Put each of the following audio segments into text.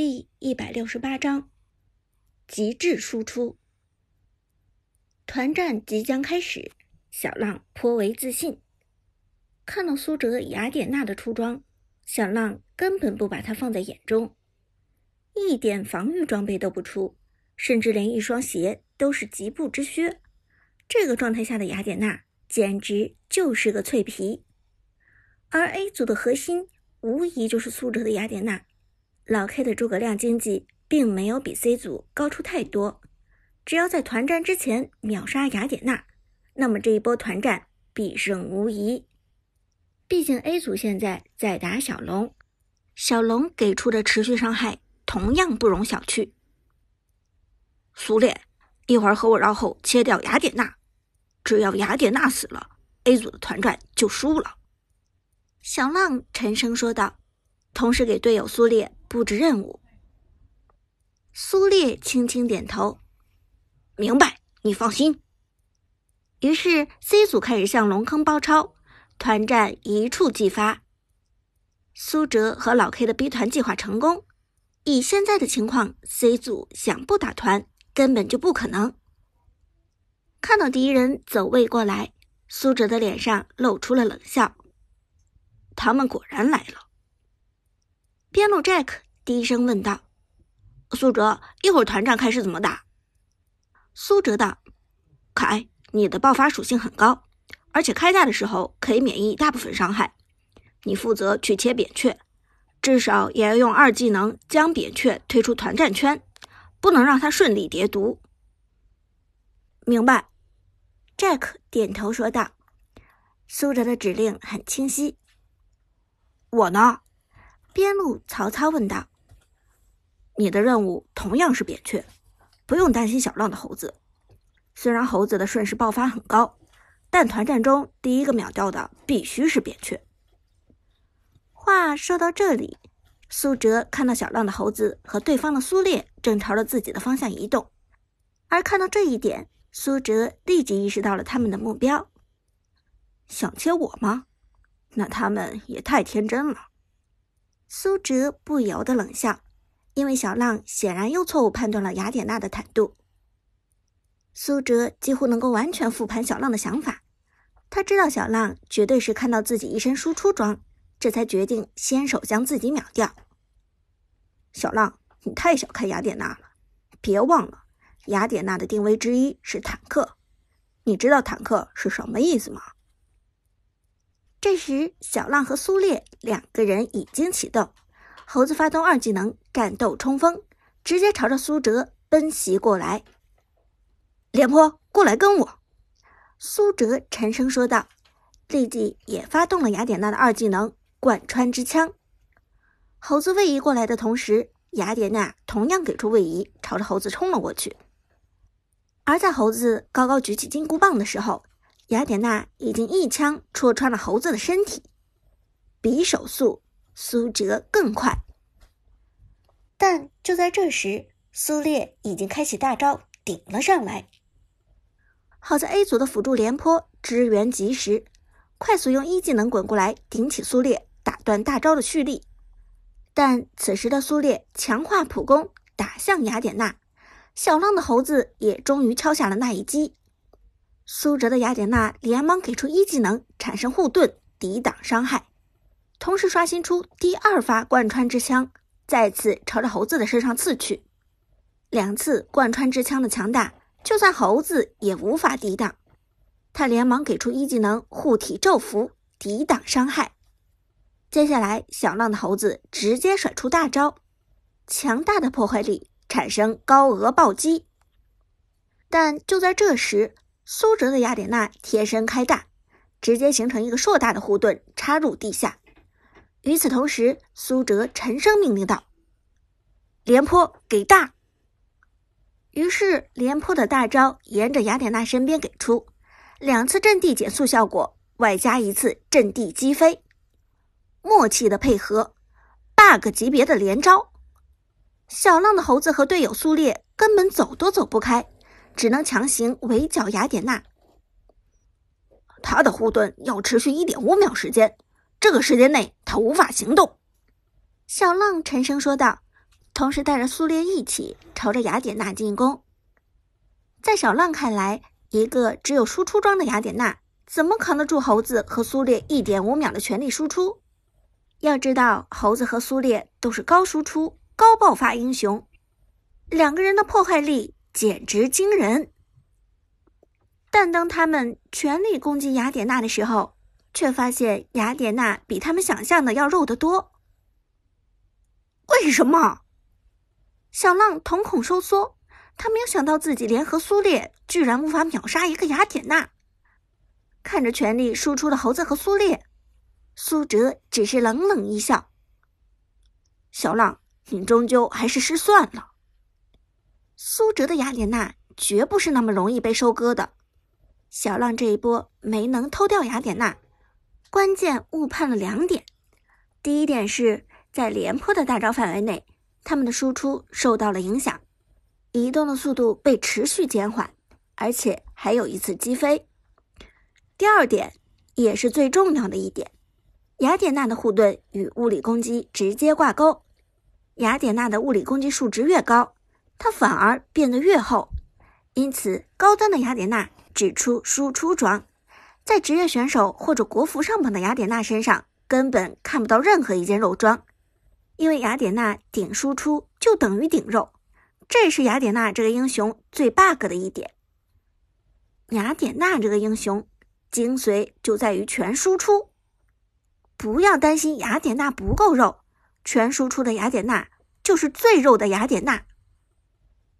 第一百六十八章极致输出。团战即将开始，小浪颇为自信。看到苏哲、雅典娜的出装，小浪根本不把他放在眼中，一点防御装备都不出，甚至连一双鞋都是疾步之靴。这个状态下的雅典娜简直就是个脆皮。而 A 组的核心无疑就是苏哲的雅典娜。老 K 的诸葛亮经济并没有比 C 组高出太多，只要在团战之前秒杀雅典娜，那么这一波团战必胜无疑。毕竟 A 组现在在打小龙，小龙给出的持续伤害同样不容小觑。苏烈，一会儿和我绕后切掉雅典娜，只要雅典娜死了，A 组的团战就输了。小浪沉声说道，同时给队友苏烈。布置任务，苏烈轻轻点头，明白，你放心。于是 C 组开始向龙坑包抄，团战一触即发。苏哲和老 K 的 B 团计划成功，以现在的情况，C 组想不打团根本就不可能。看到敌人走位过来，苏哲的脸上露出了冷笑，他们果然来了。边路 Jack 低声问道：“苏哲，一会儿团战开始怎么打？”苏哲道：“凯，你的爆发属性很高，而且开大的时候可以免疫大部分伤害。你负责去切扁鹊，至少也要用二技能将扁鹊推出团战圈，不能让他顺利叠毒。”明白，Jack 点头说道。苏哲的指令很清晰。我呢？边路曹操问道：“你的任务同样是扁鹊，不用担心小浪的猴子。虽然猴子的瞬时爆发很高，但团战中第一个秒掉的必须是扁鹊。”话说到这里，苏哲看到小浪的猴子和对方的苏烈正朝着自己的方向移动，而看到这一点，苏哲立即意识到了他们的目标。想切我吗？那他们也太天真了。苏哲不由得冷笑，因为小浪显然又错误判断了雅典娜的坦度。苏哲几乎能够完全复盘小浪的想法，他知道小浪绝对是看到自己一身输出装，这才决定先手将自己秒掉。小浪，你太小看雅典娜了，别忘了，雅典娜的定位之一是坦克，你知道坦克是什么意思吗？这时，小浪和苏烈两个人已经启动，猴子发动二技能战斗冲锋，直接朝着苏哲奔袭过来。廉颇，过来跟我！苏哲沉声说道，立即也发动了雅典娜的二技能贯穿之枪。猴子位移过来的同时，雅典娜同样给出位移，朝着猴子冲了过去。而在猴子高高举起金箍棒的时候，雅典娜已经一枪戳穿了猴子的身体，比手速，苏哲更快。但就在这时，苏烈已经开启大招顶了上来。好在 A 组的辅助廉颇支援及时，快速用一技能滚过来顶起苏烈，打断大招的蓄力。但此时的苏烈强化普攻，打向雅典娜，小浪的猴子也终于敲下了那一击。苏哲的雅典娜连忙给出一技能，产生护盾抵挡伤害，同时刷新出第二发贯穿之枪，再次朝着猴子的身上刺去。两次贯穿之枪的强大，就算猴子也无法抵挡。他连忙给出一技能护体咒符，抵挡伤害。接下来，小浪的猴子直接甩出大招，强大的破坏力产生高额暴击。但就在这时，苏哲的雅典娜贴身开大，直接形成一个硕大的护盾，插入地下。与此同时，苏哲沉声命令道：“廉颇，给大！”于是，廉颇的大招沿着雅典娜身边给出，两次阵地减速效果，外加一次阵地击飞，默契的配合，bug 级别的连招。小浪的猴子和队友苏烈根本走都走不开。只能强行围剿雅典娜。他的护盾要持续一点五秒时间，这个时间内他无法行动。小浪沉声说道：“同时带着苏烈一起朝着雅典娜进攻。在小浪看来，一个只有输出装的雅典娜，怎么扛得住猴子和苏烈一点五秒的全力输出？要知道，猴子和苏烈都是高输出、高爆发英雄，两个人的破坏力简直惊人。但当他们全力攻击雅典娜的时候，却发现雅典娜比他们想象的要肉得多。为什么？小浪瞳孔收缩，他没有想到自己联合苏烈居然无法秒杀一个雅典娜。看着全力输出的猴子和苏烈，苏哲只是冷冷一笑：“小浪，你终究还是失算了。苏哲的雅典娜绝不是那么容易被收割的。小浪这一波没能偷掉雅典娜，关键误判了两点。第一点是在廉颇的大招范围内。”他们的输出受到了影响，移动的速度被持续减缓，而且还有一次击飞。第二点，也是最重要的一点，雅典娜的护盾与物理攻击直接挂钩。雅典娜的物理攻击数值越高，它反而变得越厚。因此，高端的雅典娜只出输出装，在职业选手或者国服上榜的雅典娜身上，根本看不到任何一件肉装。因为雅典娜顶输出就等于顶肉，这是雅典娜这个英雄最 bug 的一点。雅典娜这个英雄精髓就在于全输出，不要担心雅典娜不够肉，全输出的雅典娜就是最肉的雅典娜。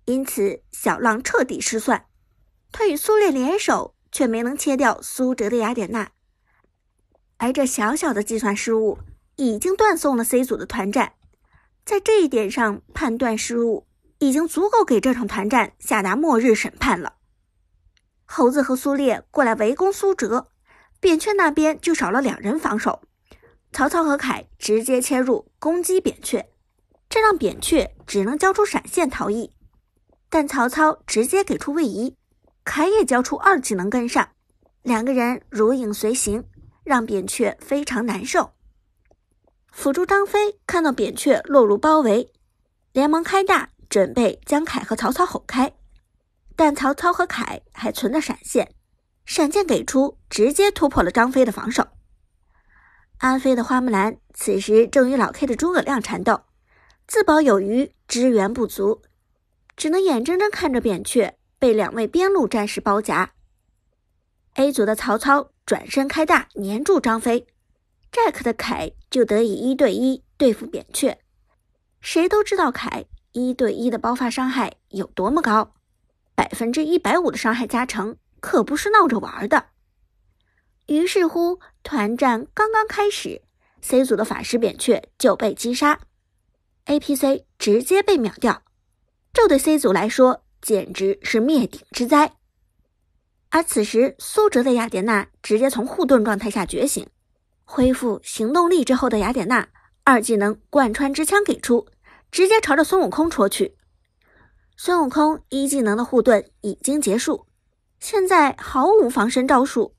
因此，小浪彻底失算，他与苏烈联手却没能切掉苏哲的雅典娜，而这小小的计算失误。已经断送了 C 组的团战，在这一点上判断失误，已经足够给这场团战下达末日审判了。猴子和苏烈过来围攻苏哲，扁鹊那边就少了两人防守，曹操和凯直接切入攻击扁鹊，这让扁鹊只能交出闪现逃逸。但曹操直接给出位移，凯也交出二技能跟上，两个人如影随形，让扁鹊非常难受。辅助张飞看到扁鹊落入包围，连忙开大，准备将凯和曹操吼开。但曹操和凯还存着闪现，闪现给出，直接突破了张飞的防守。安飞的花木兰此时正与老 K 的诸葛亮缠斗，自保有余，支援不足，只能眼睁睁看着扁鹊被两位边路战士包夹。A 组的曹操转身开大，黏住张飞。Jack 的凯就得以一对一对付扁鹊，谁都知道凯一对一的爆发伤害有多么高，百分之一百五的伤害加成可不是闹着玩的。于是乎，团战刚刚开始，C 组的法师扁鹊就被击杀，APC 直接被秒掉，这对 C 组来说简直是灭顶之灾。而此时，苏哲的雅典娜直接从护盾状态下觉醒。恢复行动力之后的雅典娜，二技能贯穿之枪给出，直接朝着孙悟空戳去。孙悟空一技能的护盾已经结束，现在毫无防身招数。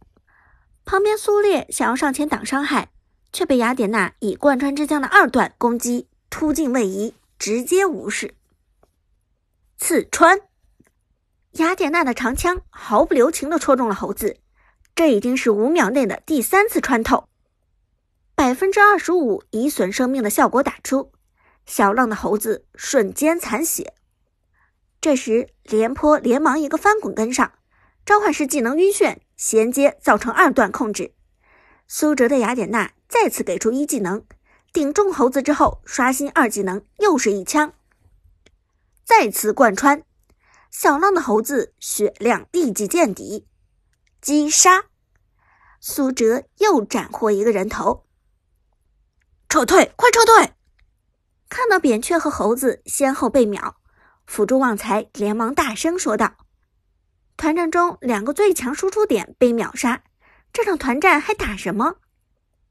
旁边苏烈想要上前挡伤害，却被雅典娜以贯穿之枪的二段攻击突进位移，直接无视。刺穿，雅典娜的长枪毫不留情地戳中了猴子，这已经是五秒内的第三次穿透。百分之二十五以损生命的效果打出，小浪的猴子瞬间残血。这时，廉颇连忙一个翻滚跟上，召唤师技能晕眩衔接，造成二段控制。苏哲的雅典娜再次给出一技能，顶中猴子之后刷新二技能，又是一枪，再次贯穿。小浪的猴子血量立即见底，击杀。苏哲又斩获一个人头。撤退！快撤退！看到扁鹊和猴子先后被秒，辅助旺财连忙大声说道：“团战中两个最强输出点被秒杀，这场团战还打什么？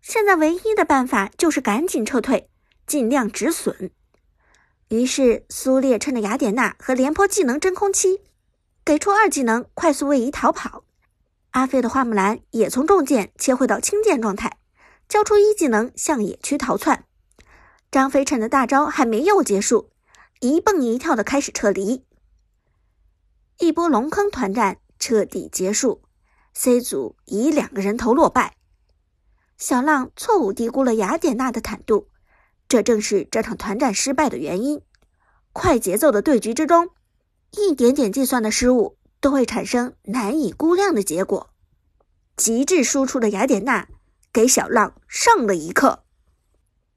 现在唯一的办法就是赶紧撤退，尽量止损。”于是苏烈趁着雅典娜和廉颇技能真空期，给出二技能快速位移逃跑。阿飞的花木兰也从重剑切换到轻剑状态。交出一技能向野区逃窜，张飞趁着大招还没有结束，一蹦一跳的开始撤离。一波龙坑团战彻底结束，C 组以两个人头落败。小浪错误低估了雅典娜的坦度，这正是这场团战失败的原因。快节奏的对局之中，一点点计算的失误都会产生难以估量的结果。极致输出的雅典娜给小浪上了一课。